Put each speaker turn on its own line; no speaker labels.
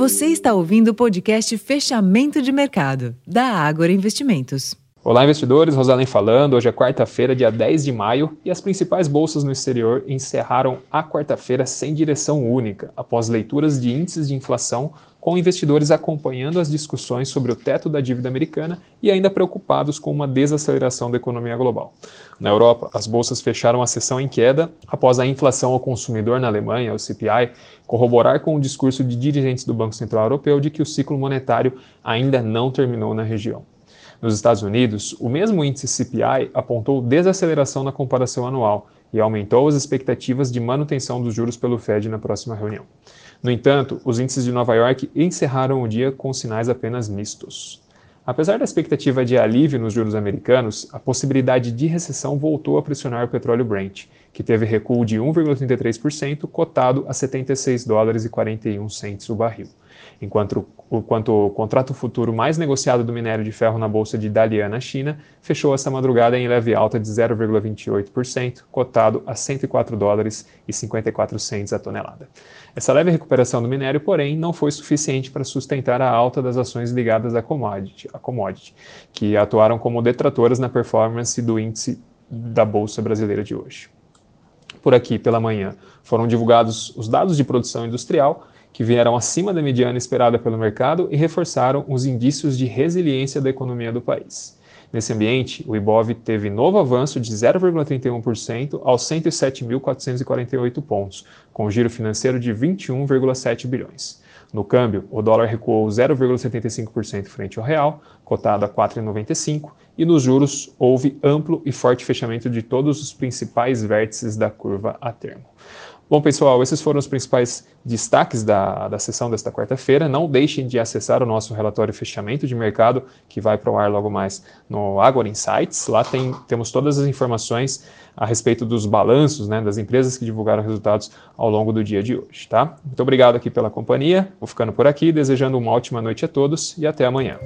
Você está ouvindo o podcast Fechamento de Mercado, da Ágora Investimentos.
Olá, investidores. Rosalém falando. Hoje é quarta-feira, dia 10 de maio, e as principais bolsas no exterior encerraram a quarta-feira sem direção única, após leituras de índices de inflação, com investidores acompanhando as discussões sobre o teto da dívida americana e ainda preocupados com uma desaceleração da economia global. Na Europa, as bolsas fecharam a sessão em queda após a inflação ao consumidor na Alemanha, o CPI, corroborar com o discurso de dirigentes do Banco Central Europeu de que o ciclo monetário ainda não terminou na região. Nos Estados Unidos, o mesmo índice CPI apontou desaceleração na comparação anual e aumentou as expectativas de manutenção dos juros pelo Fed na próxima reunião. No entanto, os índices de Nova York encerraram o dia com sinais apenas mistos. Apesar da expectativa de alívio nos juros americanos, a possibilidade de recessão voltou a pressionar o petróleo Brent, que teve recuo de 1,33%, cotado a 76 dólares e 41 centes o barril enquanto o, quanto o contrato futuro mais negociado do minério de ferro na bolsa de Dalian na China fechou essa madrugada em leve alta de 0,28%, cotado a 104 dólares e 54 centes a tonelada. Essa leve recuperação do minério, porém, não foi suficiente para sustentar a alta das ações ligadas à commodity, à commodity que atuaram como detratoras na performance do índice da bolsa brasileira de hoje. Por aqui, pela manhã, foram divulgados os dados de produção industrial, que vieram acima da mediana esperada pelo mercado e reforçaram os indícios de resiliência da economia do país. Nesse ambiente, o IBOV teve novo avanço de 0,31% aos 107.448 pontos, com giro financeiro de 21,7 bilhões. No câmbio, o dólar recuou 0,75% frente ao real, cotado a 4,95, e nos juros houve amplo e forte fechamento de todos os principais vértices da curva a termo. Bom, pessoal, esses foram os principais destaques da, da sessão desta quarta-feira. Não deixem de acessar o nosso relatório fechamento de mercado, que vai para o ar logo mais no Agora Insights. Lá tem, temos todas as informações a respeito dos balanços né, das empresas que divulgaram resultados ao longo do dia de hoje. Tá? Muito obrigado aqui pela companhia. Vou ficando por aqui, desejando uma ótima noite a todos e até amanhã.